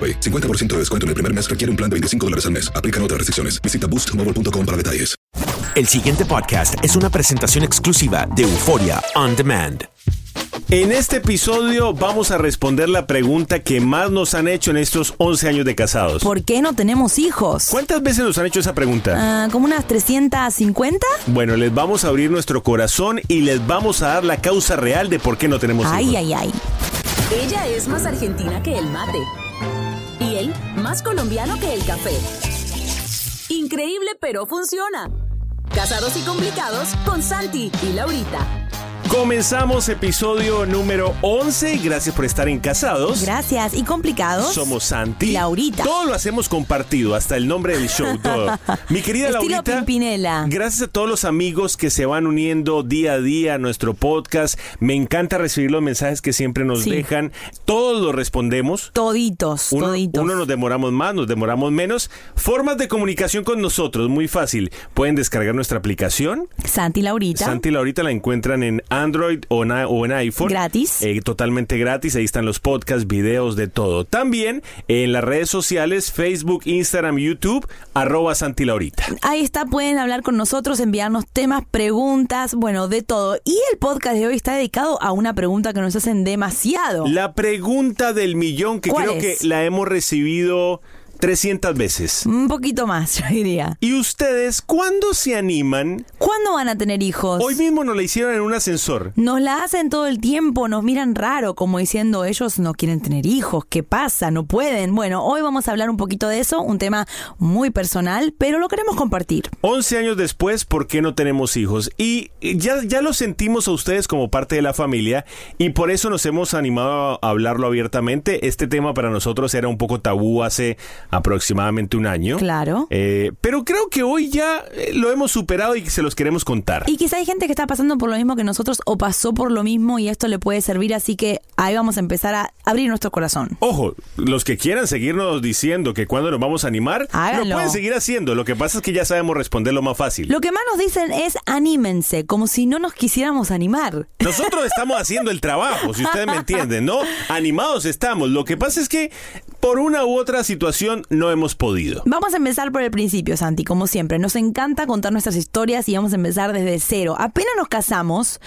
AroPay. 50% de descuento en el primer mes requiere un plan de 25 dólares al mes. Aplican otras restricciones. Visita boostmobile.com para detalles. El siguiente podcast es una presentación exclusiva de Euforia On Demand. En este episodio vamos a responder la pregunta que más nos han hecho en estos 11 años de casados. ¿Por qué no tenemos hijos? ¿Cuántas veces nos han hecho esa pregunta? Ah, ¿Como unas 350? Bueno, les vamos a abrir nuestro corazón y les vamos a dar la causa real de por qué no tenemos Ay, hijos. ay, ay. Ella es más argentina que el mate. Y él más colombiano que el café. Increíble, pero funciona. Casados y complicados con Santi y Laurita. Comenzamos episodio número 11. Gracias por estar en Casados. Gracias. ¿Y complicados? Somos Santi. Laurita. Todo lo hacemos compartido, hasta el nombre del show, todo. Mi querida Estilo Laurita. Pimpinela. Gracias a todos los amigos que se van uniendo día a día a nuestro podcast. Me encanta recibir los mensajes que siempre nos Sí. dejan. Todos los respondemos. Toditos, Uno, toditos. uno nos demoramos más, nos demoramos menos. Formas de comunicación con nosotros, muy fácil. Pueden descargar nuestra aplicación. Santi Laurita. Santi ahorita la encuentran en Android o en, i- o en iPhone. Gratis. Eh, totalmente gratis. Ahí están los podcasts, videos, de todo. También en las redes sociales, Facebook, Instagram, YouTube, arroba Santi Laurita. Ahí está, pueden hablar con nosotros, enviarnos temas, preguntas, bueno, de todo. Y el podcast de hoy está dedicado a una pregunta que nos hacen demasiado. La pregunta del millón que ¿Cuál creo es? que la hemos recibido 300 veces. Un poquito más, yo diría. ¿Y ustedes cuándo se animan? ¿Cuándo van a tener hijos? Hoy mismo nos la hicieron en un ascensor. Nos la hacen todo el tiempo, nos miran raro, como diciendo ellos no quieren tener hijos, ¿qué pasa? No pueden. Bueno, hoy vamos a hablar un poquito de eso, un tema muy personal, pero lo queremos compartir. 11 años después, ¿por qué no tenemos hijos? Y ya, ya lo sentimos a ustedes como parte de la familia y por eso nos hemos animado a hablarlo abiertamente. Este tema para nosotros era un poco tabú hace aproximadamente un año. Claro. Eh, pero creo que hoy ya eh, lo hemos superado y se los queremos contar. Y quizá hay gente que está pasando por lo mismo que nosotros o pasó por lo mismo y esto le puede servir, así que ahí vamos a empezar a abrir nuestro corazón. Ojo, los que quieran seguirnos diciendo que cuando nos vamos a animar, Háganlo. lo pueden seguir haciendo. Lo que pasa es que ya sabemos responder lo más fácil. Lo que más nos dicen es anímense, como si no nos quisiéramos animar. Nosotros estamos haciendo el trabajo, si ustedes me entienden, ¿no? Animados estamos. Lo que pasa es que por una u otra situación no hemos podido. Vamos a empezar por el principio, Santi, como siempre. Nos encanta contar nuestras historias y vamos a empezar desde cero. Apenas nos casamos,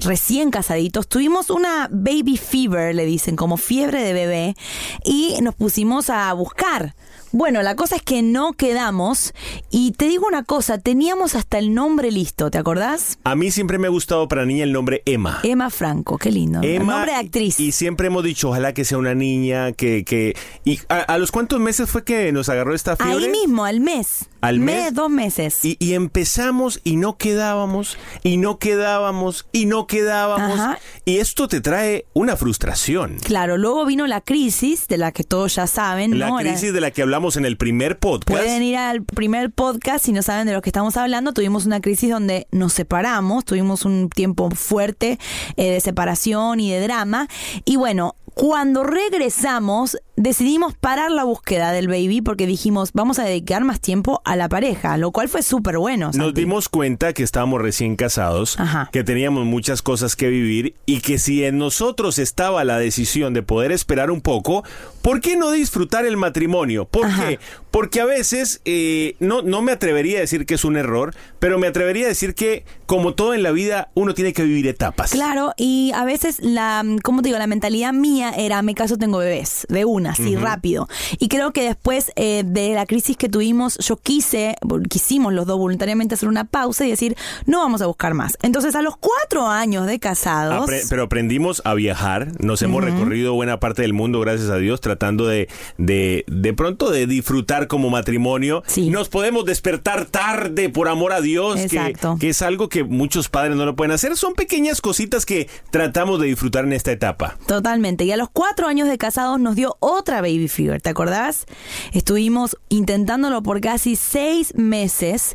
recién casaditos, tuvimos una baby fever, le dicen, como fiebre de bebé, y nos pusimos a buscar. Bueno, la cosa es que no quedamos y te digo una cosa, teníamos hasta el nombre listo, ¿te acordás? A mí siempre me ha gustado para niña el nombre Emma. Emma Franco, qué lindo. el Emma, nombre de actriz. Y siempre hemos dicho, ojalá que sea una niña, que... que y a, a los cuántos meses fue que nos agarró esta fiebre? Ahí mismo, al mes. Al mes. Mes, dos meses. Y, y empezamos y no quedábamos, y no quedábamos, y no quedábamos. Ajá. Y esto te trae una frustración. Claro, luego vino la crisis, de la que todos ya saben, La ¿no? Era- crisis de la que hablamos en el primer podcast. Pueden ir al primer podcast si no saben de lo que estamos hablando. Tuvimos una crisis donde nos separamos, tuvimos un tiempo fuerte eh, de separación y de drama. Y bueno, cuando regresamos, decidimos parar la búsqueda del baby porque dijimos, vamos a dedicar más tiempo a la pareja, lo cual fue súper bueno. Nos dimos cuenta que estábamos recién casados, Ajá. que teníamos muchas cosas que vivir y que si en nosotros estaba la decisión de poder esperar un poco, ¿por qué no disfrutar el matrimonio? ¿Por Ajá. qué? Porque a veces, eh, no, no me atrevería a decir que es un error, pero me atrevería a decir que, como todo en la vida, uno tiene que vivir etapas. Claro, y a veces la, ¿cómo te digo? La mentalidad mía era, me caso, tengo bebés, de una, así rápido. Y creo que después eh, de la crisis que tuvimos, yo quise, quisimos los dos voluntariamente hacer una pausa y decir, no vamos a buscar más. Entonces, a los cuatro años de casados, Apre- pero aprendimos a viajar, nos hemos recorrido buena parte del mundo, gracias a Dios, tratando de, de, de pronto de disfrutar como matrimonio. Sí. Nos podemos despertar tarde por amor a Dios, que, Exacto. que es algo que muchos padres no lo pueden hacer. Son pequeñas cositas que tratamos de disfrutar en esta etapa. Totalmente. Y a los cuatro años de casados nos dio otra baby fever, ¿te acordás? Estuvimos intentándolo por casi seis meses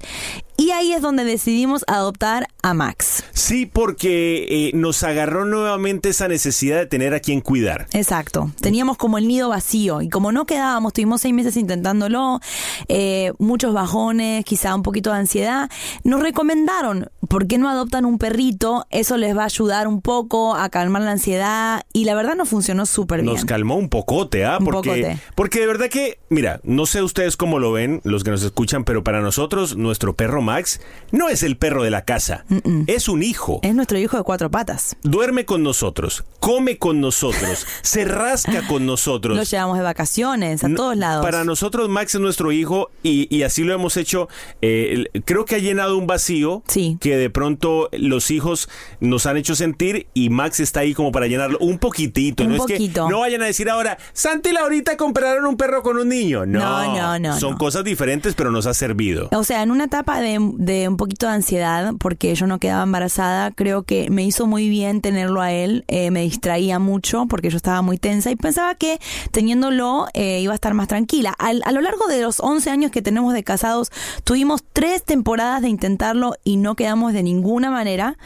y ahí es donde decidimos adoptar a Max. Sí, porque eh, nos agarró nuevamente esa necesidad de tener a quien cuidar. Exacto. Teníamos como el nido vacío y como no quedábamos, tuvimos seis meses intentándolo, eh, muchos bajones, quizá un poquito de ansiedad. Nos recomendaron, ¿por qué no adoptan un perrito? Eso les va a ayudar un poco a calmar la ansiedad y la verdad nos funcionó súper bien. Nos calmó un pocote, ¿ah? Un Porque, pocote. porque de verdad que, mira, no sé ustedes cómo lo ven, los que nos escuchan, pero para nosotros, nuestro perro Max no es el perro de la casa, es un hijo. Es nuestro hijo de cuatro patas. Duerme con nosotros, come con nosotros, se rasca con nosotros. Lo llevamos de vacaciones a No, todos lados. Para nosotros Max es nuestro hijo y, y así lo hemos hecho. Eh, creo que ha llenado un vacío Sí. que de pronto los hijos nos han hecho sentir y Max está ahí como para llenarlo un poquitito. Un no es poquito. que no vayan a decir ahora, Santi y Laurita compraron un perro con un niño. No, No, no, no, Son no. cosas diferentes, pero nos ha servido. O sea, en una etapa de, de un poquito de ansiedad, porque yo no quedaba embarazada, creo que me hizo muy bien tenerlo a él. eh, me distraía mucho porque yo estaba muy tensa y pensaba que teniéndolo eh, iba a estar más tranquila. A lo largo de los 11 años que tenemos de casados, tuvimos tres temporadas de intentarlo y no quedamos de ninguna manera.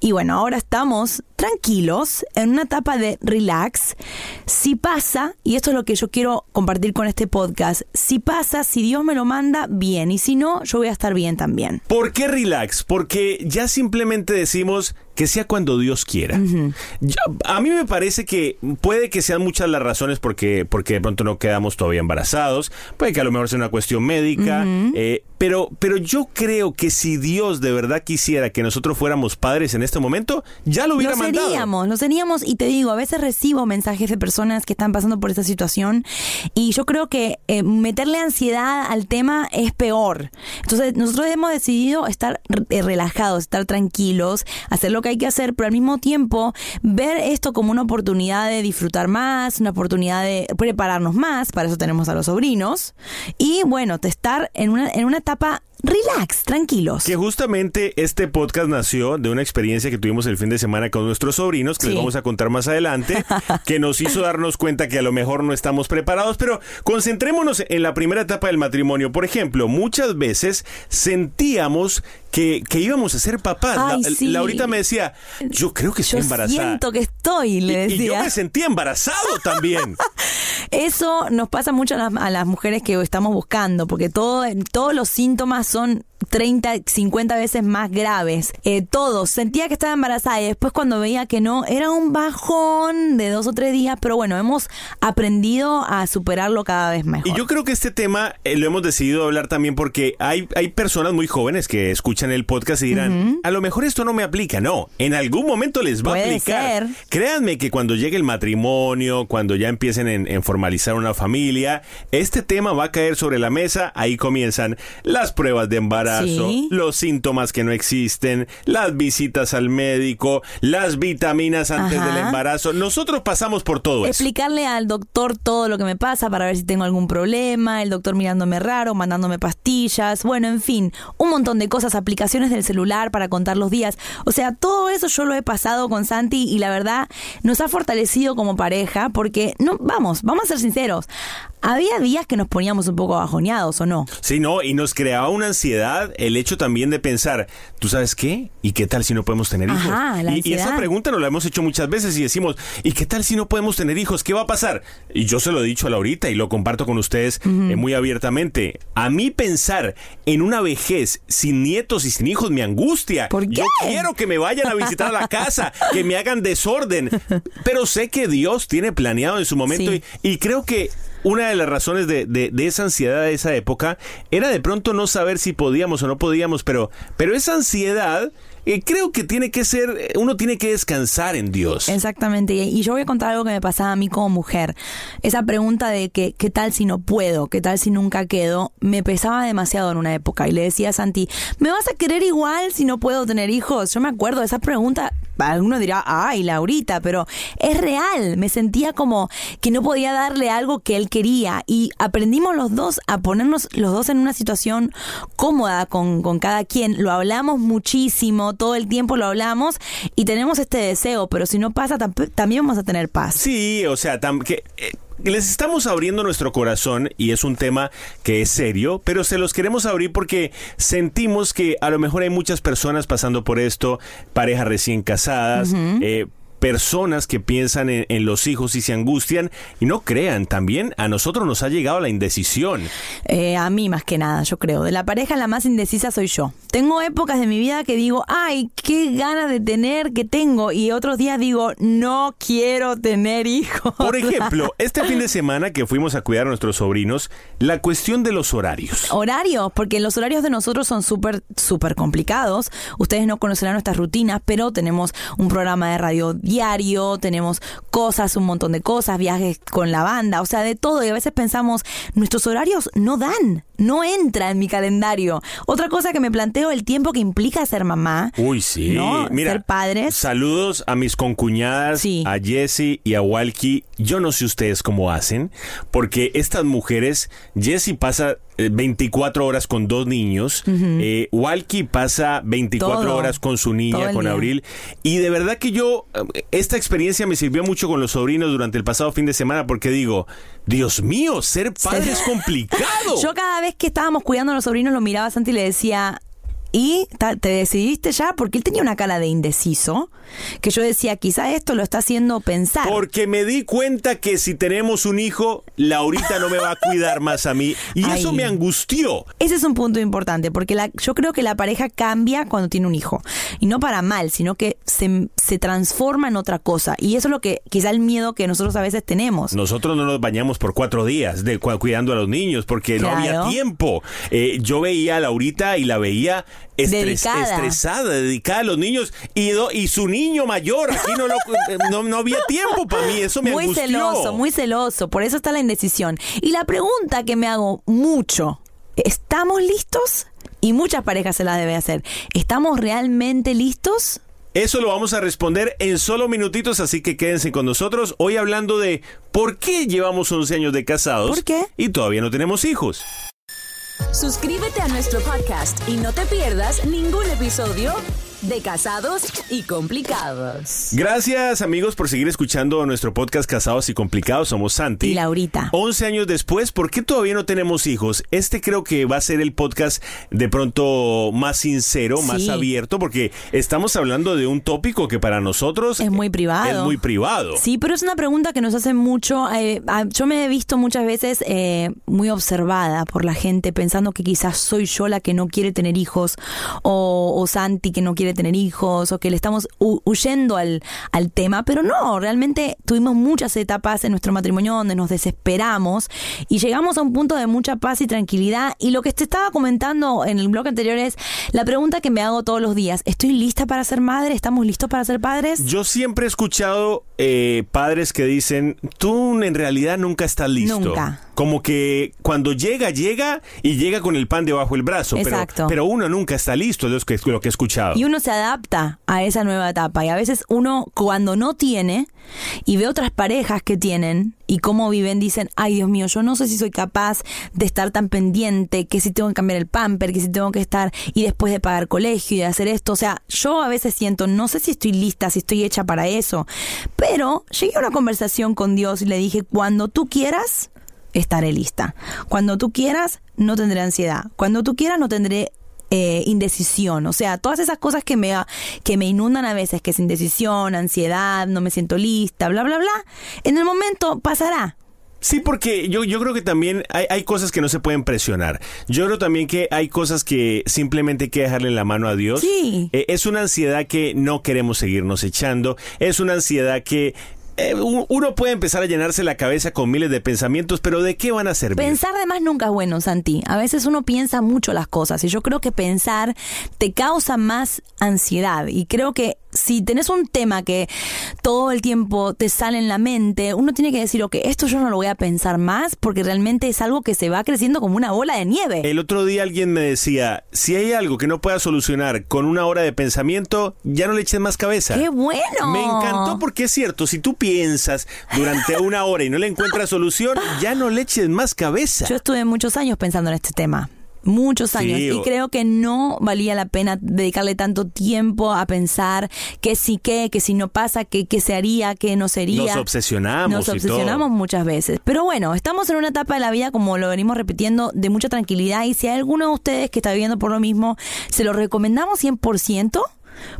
Y bueno, ahora estamos tranquilos en una etapa de relax. Si pasa, y esto es lo que yo quiero compartir con este podcast, si pasa, si Dios me lo manda, bien. Y si no, yo voy a estar bien también. ¿Por qué relax? Porque ya simplemente decimos que sea cuando Dios quiera. Yo- a mí me parece que puede que sean muchas las razones porque, porque de pronto no quedamos todavía embarazados, puede que a lo mejor sea una cuestión médica, eh, pero, pero yo creo que si Dios de verdad quisiera que nosotros fuéramos padres en este momento, ya lo hubiera Lo mandado. seríamos, lo seríamos y te digo, a veces recibo mensajes de personas que están pasando por esta situación y yo creo que eh, meterle ansiedad al tema es peor. Entonces nosotros hemos decidido estar eh, relajados, estar tranquilos, hacer lo que hay que hacer, pero al mismo tiempo ver esto como una oportunidad de disfrutar más, una oportunidad de prepararnos más, para eso tenemos a los sobrinos y bueno, estar en una, en una etapa relax, tranquilos. Que justamente este podcast nació de una experiencia que tuvimos el fin de semana con nuestros sobrinos, que les vamos a contar más adelante, que nos hizo darnos cuenta que a lo mejor no estamos preparados, pero concentrémonos en la primera etapa del matrimonio. Por ejemplo, muchas veces sentíamos que, que íbamos a ser papás. Ay, La- sí. Laurita me decía, yo creo que estoy Yo embarazada. siento que estoy, le Y- y, yo decía. me sentía embarazado también. Eso nos pasa mucho a las, a las mujeres que estamos buscando, porque todo, todos los síntomas son 30, 50 veces más graves. Eh, todos. Sentía que estaba embarazada y después cuando veía que no, era un bajón de dos o tres días, pero bueno, hemos aprendido a superarlo cada vez mejor. Y yo creo que este tema eh, lo hemos decidido hablar también porque hay, hay personas muy jóvenes que escuchan el podcast y dirán, a lo mejor esto no me aplica. No, en algún momento les va a aplicar. ser. Créanme que cuando llegue el matrimonio, cuando ya empiecen en, en formalizar una familia, este tema va a caer sobre la mesa. Ahí comienzan las pruebas de embarazo, Sí. los síntomas que no existen, las visitas al médico, las vitaminas antes Ajá. del embarazo. Nosotros pasamos por todo eso. Explicarle al doctor todo lo que me pasa para ver si tengo algún problema, el doctor mirándome raro, mandándome pastillas, bueno, en fin, un montón de cosas, aplicaciones del celular para contar los días. O sea, todo eso yo lo he pasado con Santi y la verdad nos ha fortalecido como pareja porque, no, vamos, vamos a ser sinceros, había días que nos poníamos un poco bajoneados o no. Sí, no, y nos creaba una ansiedad el hecho también de pensar, ¿tú sabes qué? ¿Y qué tal si no podemos tener hijos? Ajá, la y, y esa pregunta nos la hemos hecho muchas veces y decimos, ¿y qué tal si no podemos tener hijos? ¿Qué va a pasar? Y yo se lo he dicho a Laurita y lo comparto con ustedes eh, muy abiertamente. A mí pensar en una vejez sin nietos y sin hijos me angustia. ¿Por qué? Yo quiero que me vayan a visitar a la casa, que me hagan desorden, pero sé que Dios tiene planeado en su momento Sí. y, y creo que una de las razones de, de- de esa ansiedad de esa época era de pronto no saber si podíamos o no podíamos, pero, pero esa ansiedad eh, creo que tiene que ser, eh, uno tiene que descansar en Dios. Exactamente, y yo voy a contar algo que me pasaba a mí como mujer. Esa pregunta de que qué tal si no puedo, qué tal si nunca quedo, me pesaba demasiado en una época y le decía a Santi, ¿me vas a querer igual si no puedo tener hijos? Yo me acuerdo de esa pregunta, alguno dirá, ay, Laurita, pero es real, me sentía como que no podía darle algo que él quería y aprendimos los dos a ponernos los dos en una situación cómoda con, con cada quien, lo hablamos muchísimo, todo el tiempo lo hablamos y tenemos este deseo, pero si no pasa también vamos a tener paz. Sí, o sea, que, eh, les estamos abriendo nuestro corazón y es un tema que es serio, pero se los queremos abrir porque sentimos que a lo mejor hay muchas personas pasando por esto, parejas recién casadas, eh, personas que piensan en, en los hijos y se angustian y no crean, también a nosotros nos ha llegado la indecisión. Eh, a mí más que nada, yo creo. De la pareja la más indecisa soy yo. Tengo épocas de mi vida que digo, ay, qué ganas de tener que tengo. Y otros días digo, no quiero tener hijos. Por ejemplo, este fin de semana que fuimos a cuidar a nuestros sobrinos, la cuestión de los horarios. Horarios, porque los horarios de nosotros son súper, súper complicados. Ustedes no conocerán nuestras rutinas, pero tenemos un programa de radio diario, tenemos cosas, un montón de cosas, viajes con la banda, o sea, de todo. Y a veces pensamos, nuestros horarios no dan, no entra en mi calendario. Otra cosa que me planteo, el tiempo que implica ser mamá. Uy, sí. ¿no? Mira, Ser padres. Saludos a mis concuñadas, Sí. a Jessie y a Walkie. Yo no sé ustedes cómo hacen, porque estas mujeres, Jessie pasa 24 horas con dos niños, eh, Walkie pasa 24 Todo. horas con su niña, con día. Abril. Y de verdad que yo, eh, esta experiencia me sirvió mucho con los sobrinos durante el pasado fin de semana, porque digo, Dios mío, ser padre es complicado. Yo cada vez que estábamos cuidando a los sobrinos lo miraba a Santi y le decía, ¿y te decidiste ya? Porque él tenía una cara de indeciso, que yo decía, quizá esto lo está haciendo pensar. Porque me di cuenta que si tenemos un hijo, Laurita no me va a cuidar más a mí. Y eso me angustió. Ese es un punto importante, porque la, yo creo que la pareja cambia cuando tiene un hijo. Y no para mal, sino que se, se transforma en otra cosa. Y eso es lo que, quizá el miedo que nosotros a veces tenemos. Nosotros no nos bañamos por cuatro días de, cu- cuidando a los niños porque no había tiempo. Eh, yo veía a Laurita y la veía estres- Dedicada. estresada, dedicada a los niños y, do- y su niño mayor. Aquí no, lo- eh, no, no había tiempo para mí. Eso me muy angustió. celoso, muy celoso. Por eso está la indecisión. Y la pregunta que me hago mucho, ¿estamos listos? Y muchas parejas se la debe hacer. ¿Estamos realmente listos? Eso lo vamos a responder en solo minutitos, así que quédense con nosotros. Hoy hablando de por qué llevamos 11 años de casados ¿Por qué? y todavía no tenemos hijos. Suscríbete a nuestro podcast y no te pierdas ningún episodio de Casados y Complicados. Gracias amigos por seguir escuchando nuestro podcast Casados y Complicados. Somos Santi. Y Laurita. 11 años después, ¿por qué todavía no tenemos hijos? Este creo que va a ser el podcast de pronto más sincero, más abierto, porque estamos hablando de un tópico que para nosotros Es muy privado. Es muy privado. Sí, pero es una pregunta que nos hacen mucho. eh, yo me he visto muchas veces eh, muy observada por la gente pensando que quizás soy yo la que no quiere tener hijos o, o Santi que no quiere tener hijos o que le estamos hu- huyendo al, al tema, pero no, realmente tuvimos muchas etapas en nuestro matrimonio donde nos desesperamos y llegamos a un punto de mucha paz y tranquilidad. Y lo que te estaba comentando en el blog anterior es la pregunta que me hago todos los días, ¿estoy lista para ser madre? ¿Estamos listos para ser padres? Yo siempre he escuchado eh, padres que dicen, tú en realidad nunca estás listo. Nunca. Como que cuando llega, llega y llega con el pan debajo del brazo. pero- Exacto. Pero, uno nunca está listo, es lo que, lo que he escuchado. Y uno se adapta a esa nueva etapa. Y a veces uno, cuando no tiene y ve otras parejas que tienen y cómo viven, dicen, ay Dios mío, yo no sé si soy capaz de estar tan pendiente, que si tengo que cambiar el pamper, que si tengo que estar y después de pagar colegio y de hacer esto. O sea, yo a veces siento, no sé si estoy lista, si estoy hecha para eso. Pero llegué a una conversación con Dios y le dije, cuando tú quieras, estaré lista. Cuando tú quieras, no tendré ansiedad. Cuando tú quieras, no tendré eh, indecisión. O sea, todas esas cosas que me, que me inundan a veces, que es indecisión, ansiedad, no me siento lista, bla, bla, bla. En el momento pasará. Sí, porque yo, yo creo que también hay, hay cosas que no se pueden presionar. Yo creo también que hay cosas que simplemente hay que dejarle la mano a Dios. Sí. Eh, es una ansiedad que no queremos seguirnos echando. Es una ansiedad que eh, uno puede empezar a llenarse la cabeza con miles de pensamientos, pero ¿de qué van a servir? Pensar de más nunca es bueno, Santi. A veces uno piensa mucho las cosas y yo creo que pensar te causa más ansiedad y creo que si tenés un tema que todo el tiempo te sale en la mente, uno tiene que decir, ok, esto yo no lo voy a pensar más porque realmente es algo que se va creciendo como una bola de nieve. El otro día alguien me decía, si hay algo que no puedas solucionar con una hora de pensamiento, ya no le eches más cabeza. ¡Qué bueno! Me encantó porque es cierto, si tú piensas durante una hora y no le encuentras solución, ya no le eches más cabeza. Yo estuve muchos años pensando en este tema. Muchos Sí, años. y creo que no valía la pena dedicarle tanto tiempo a pensar que sí qué, que si no pasa, que qué se haría, que no sería. Nos obsesionamos Nos y obsesionamos todo. muchas veces. Pero bueno, estamos en una etapa de la vida, como lo venimos repitiendo, de mucha tranquilidad. Y si hay alguno de ustedes que está viviendo por lo mismo, se lo recomendamos 100%.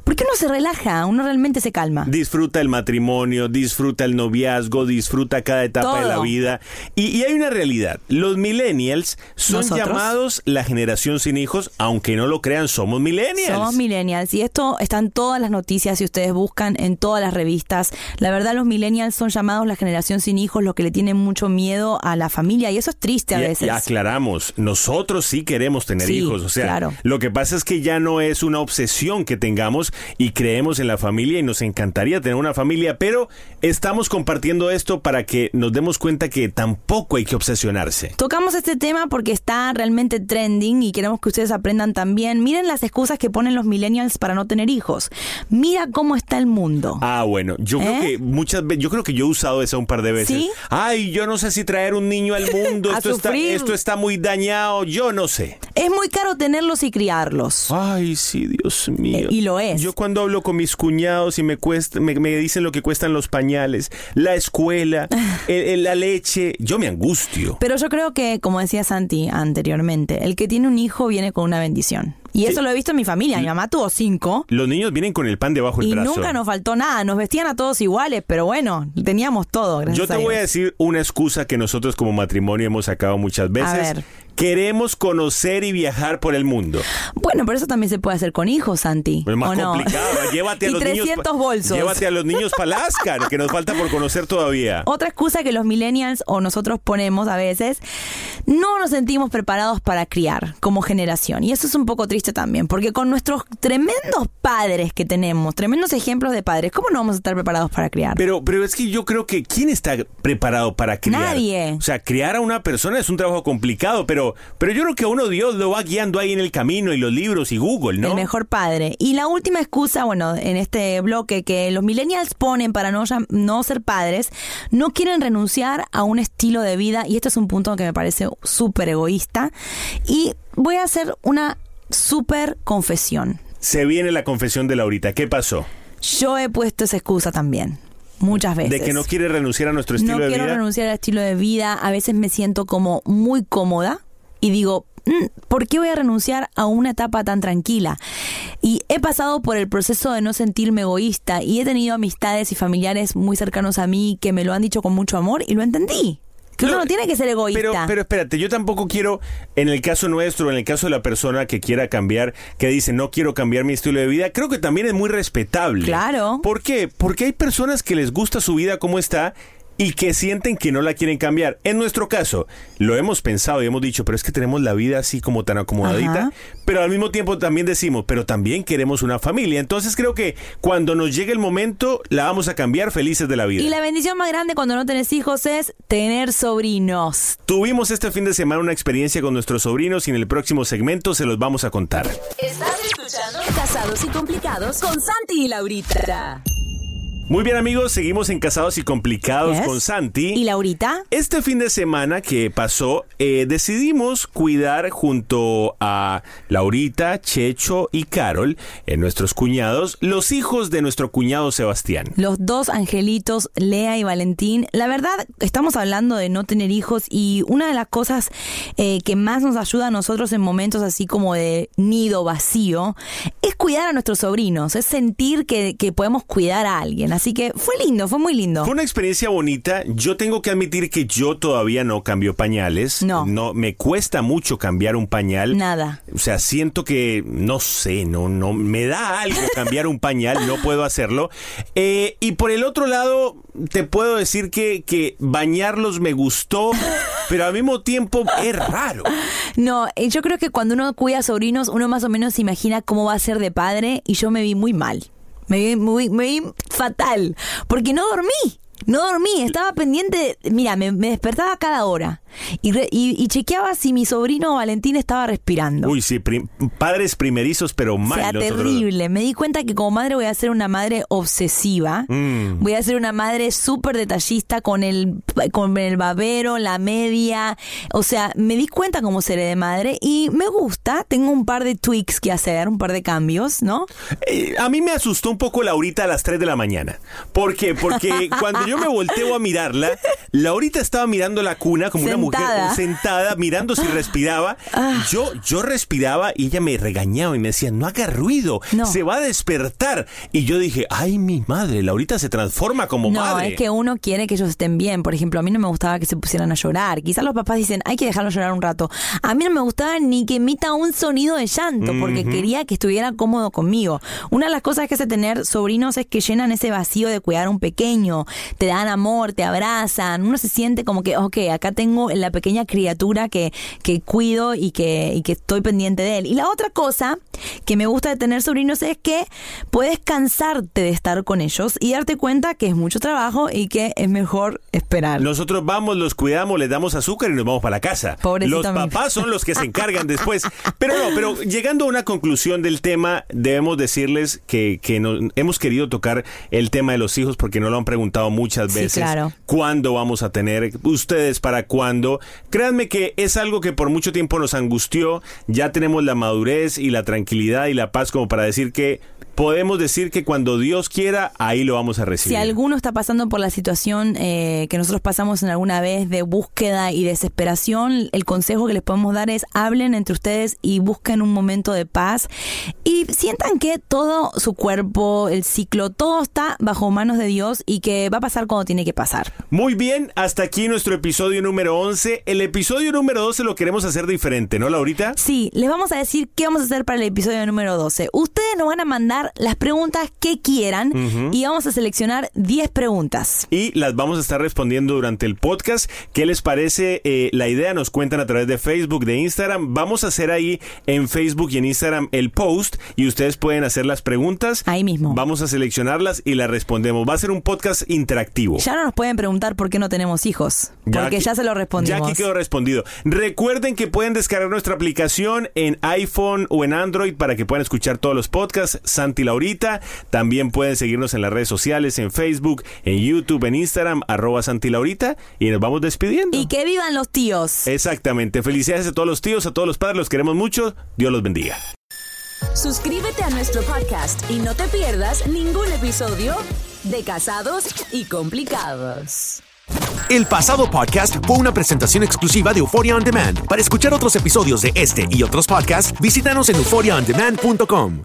Porque uno se relaja, uno realmente se calma. Disfruta el matrimonio, disfruta el noviazgo, disfruta cada etapa de la vida. Y, y hay una realidad. Los millennials son ¿Nosotros? llamados la generación sin hijos, aunque no lo crean, somos millennials. Somos millennials y esto está en todas las noticias si ustedes buscan en todas las revistas. La verdad los millennials son llamados la generación sin hijos, lo que le tiene mucho miedo a la familia y eso es triste a Y- veces. Y aclaramos, nosotros sí queremos tener Sí, hijos, o sea, claro. lo que pasa es que ya no es una obsesión que tengamos y creemos en la familia y nos encantaría tener una familia, pero estamos compartiendo esto para que nos demos cuenta que tampoco hay que obsesionarse. Tocamos este tema porque está realmente trending y queremos que ustedes aprendan también. Miren las excusas que ponen los millennials para no tener hijos. Mira cómo está el mundo. Ah, bueno, yo creo ¿Eh? que muchas veces, yo creo que yo he usado esa un par de veces. ¿Sí? Ay, yo no sé si traer un niño al mundo, esto está, esto está muy dañado, yo no sé. Es muy caro tenerlos y criarlos. Ay, sí, Dios mío. Eh, y lo es. Yo cuando hablo con mis cuñados y me cuesta, me, me dicen lo que cuestan los pañales, la escuela, el- el- la leche, yo me angustio. Pero yo creo que, como decía Santi anteriormente, el que tiene un hijo viene con una bendición. Y eso lo he visto en mi familia. Mi mamá tuvo cinco. Los niños vienen con el pan debajo del Y brazo. nunca nos faltó nada, nos vestían a todos iguales, pero bueno, teníamos todo. Gracias Yo te voy a decir una excusa que nosotros como matrimonio hemos sacado muchas veces. ver. Queremos conocer y viajar por el mundo. Bueno, pero eso también se puede hacer con hijos, Santi. Es más ¿o no? complicado. Llévate a y los 300 niños. bolsos. Llévate a los niños para Alaska, que nos falta por conocer todavía. Otra excusa que los millennials o nosotros ponemos a veces, no nos sentimos preparados para criar como generación. Y eso es un poco triste también, porque con nuestros tremendos padres que tenemos, tremendos ejemplos de padres, ¿cómo no vamos a estar preparados para criar? Pero, pero es que yo creo que ¿quién está preparado para criar? Nadie. O sea, criar a una persona es un trabajo complicado, pero, pero yo creo que a uno Dios lo va guiando ahí en el camino y los libros y Google, ¿no? El mejor padre. Y la última excusa, bueno, en este bloque que los millennials ponen para no, no ser padres, no quieren renunciar a un estilo de vida, y este es un punto que me parece súper egoísta. Y voy a hacer una súper confesión. Se viene la confesión de Laurita. ¿Qué pasó? Yo he puesto esa excusa también. Muchas veces. De que no quiere renunciar a nuestro estilo no de quiero vida. renunciar al estilo de vida. A veces me siento como muy cómoda y digo, "Mm, ¿por qué voy a renunciar a una etapa tan tranquila? Y he pasado por el proceso de no sentirme egoísta y he tenido amistades y familiares muy cercanos a mí que me lo han dicho con mucho amor y lo entendí. Que uno no tiene que ser egoísta. Pero, pero espérate, yo tampoco quiero, en el caso nuestro, en el caso de la persona que quiera cambiar, que dice no quiero cambiar mi estilo de vida, creo que también es muy respetable. Claro. ¿Por qué? Porque hay personas que les gusta su vida como está y que sienten que no la quieren cambiar. En nuestro caso, lo hemos pensado y hemos dicho, pero es que tenemos la vida así como tan acomodadita, Ajá. pero al mismo tiempo también decimos, pero también queremos una familia. Entonces creo que cuando nos llegue el momento, la vamos a cambiar felices de la vida. Y la bendición más grande cuando no tenés hijos es tener sobrinos. Tuvimos este fin de semana una experiencia con nuestros sobrinos y en el próximo segmento se los vamos a contar. Estás escuchando Casados y Complicados con Santi y Laurita. Muy bien amigos, seguimos en Casados y Complicados Yes. con Santi. ¿Y Laurita? Este fin de semana que pasó, eh, decidimos cuidar junto a Laurita, Checho y Carol, eh, nuestros cuñados, los hijos de nuestro cuñado Sebastián. Los dos angelitos, Lea y Valentín. La verdad, estamos hablando de no tener hijos y una de las cosas eh, que más nos ayuda a nosotros en momentos así como de nido vacío es cuidar a nuestros sobrinos, es sentir que, que podemos cuidar a alguien. Así que fue lindo, fue muy lindo. Fue una experiencia bonita. Yo tengo que admitir que yo todavía no cambio pañales. No. No, me cuesta mucho cambiar un pañal. Nada. O sea, siento que, no sé, no, no, me da algo cambiar un pañal, no puedo hacerlo. Eh, y por el otro lado, te puedo decir que, que bañarlos me gustó, pero al mismo tiempo es raro. No, eh, yo creo que cuando uno cuida a sobrinos, uno más o menos se imagina cómo va a ser de padre y yo me vi muy mal. Me vi muy, me vi fatal. Porque no dormí. No dormí, estaba pendiente, mira, me, me despertaba cada hora y, re- y- y chequeaba si mi sobrino Valentín estaba respirando. Uy, sí, prim- padres primerizos, pero o mal. sea, otros dos. terrible. Me di cuenta que como madre voy a ser una madre obsesiva. Mm. Voy a ser una madre súper detallista con el, con el babero, la media. O sea, me di cuenta cómo seré de madre y me gusta. Tengo un par de tweaks que hacer, un par de cambios, ¿no? Eh, a mí me asustó un poco Laurita a las 3 de la mañana. ¿Por qué? Porque cuando yo me volteo a mirarla, Laurita estaba mirando la cuna como una mujer sentada, mirando si respiraba. Ah. Yo, yo respiraba y ella me regañaba y me decía, no haga ruido, No. se va a despertar. Y yo dije, ay, mi madre, Laurita se transforma como No, madre. es que uno quiere que ellos estén bien. Por ejemplo, a mí no me gustaba que se pusieran a llorar. Quizás los papás dicen, hay que dejarlo llorar un rato. A mí no me gustaba ni que emita un sonido de llanto, porque quería que estuviera cómodo conmigo. Una de las cosas que hace tener sobrinos es que llenan ese vacío de cuidar a un pequeño. Te dan amor, te abrazan. Uno se siente como que, ok, acá tengo la pequeña criatura que, que cuido y que, y que estoy pendiente de él. Y la otra cosa que me gusta de tener sobrinos es que puedes cansarte de estar con ellos y darte cuenta que es mucho trabajo y que es mejor esperar. Nosotros vamos, los cuidamos, les damos azúcar y nos vamos para la casa. Pobrecito los papás son los que se encargan después. Pero no, pero llegando a una conclusión del tema, debemos decirles que, que no- hemos querido tocar el tema de los hijos porque nos lo han preguntado muchas Sí, veces. claro. ¿Cuándo vamos a tener? ¿Ustedes para cuándo? Créanme que es algo que por mucho tiempo nos angustió. Ya tenemos la madurez y la tranquilidad y la paz como para decir que podemos decir que cuando Dios quiera, ahí lo vamos a Si recibir. alguno está pasando por la situación eh, que nosotros pasamos en alguna vez de búsqueda y desesperación, el consejo que les podemos dar es hablen entre ustedes y busquen un momento de paz y sientan que todo su cuerpo, el ciclo, todo está bajo manos de Dios y que va a pasar cuando tiene que pasar. Muy bien, hasta aquí nuestro episodio número 11. El episodio número 12 lo queremos hacer diferente, ¿no, Laurita? Sí, les vamos a decir qué vamos a hacer para el episodio número 12. Ustedes nos van a mandar las preguntas que quieran y vamos a seleccionar 10 preguntas. Y las vamos a estar respondiendo durante el podcast. ¿Qué les parece eh, la idea? Nos cuentan a través de Facebook, de Instagram. Vamos a hacer ahí en Facebook y en Instagram el post y ustedes pueden hacer las preguntas. Ahí mismo. Vamos a seleccionarlas y las respondemos. Va a ser un podcast interactivo. Ya no nos pueden preguntar por qué no tenemos hijos, porque aquí- ya se lo respondimos. Ya aquí quedó respondido. Recuerden que pueden descargar nuestra aplicación en iPhone o en Android para que puedan escuchar todos los podcasts. Santi Laurita. También pueden seguirnos en las redes sociales, en Facebook, en YouTube, en Instagram, arroba Santi Laurita. Y nos vamos despidiendo. Y que vivan los tíos. Exactamente. Felicidades a todos los tíos, a todos los padres. Los queremos mucho. Dios los bendiga. Suscríbete a nuestro podcast y no te pierdas ningún episodio de Casados y Complicados. El pasado podcast fue una presentación exclusiva de Euphoria On Demand. Para escuchar otros episodios de este y otros podcasts, visítanos en euphoriaondemand.com.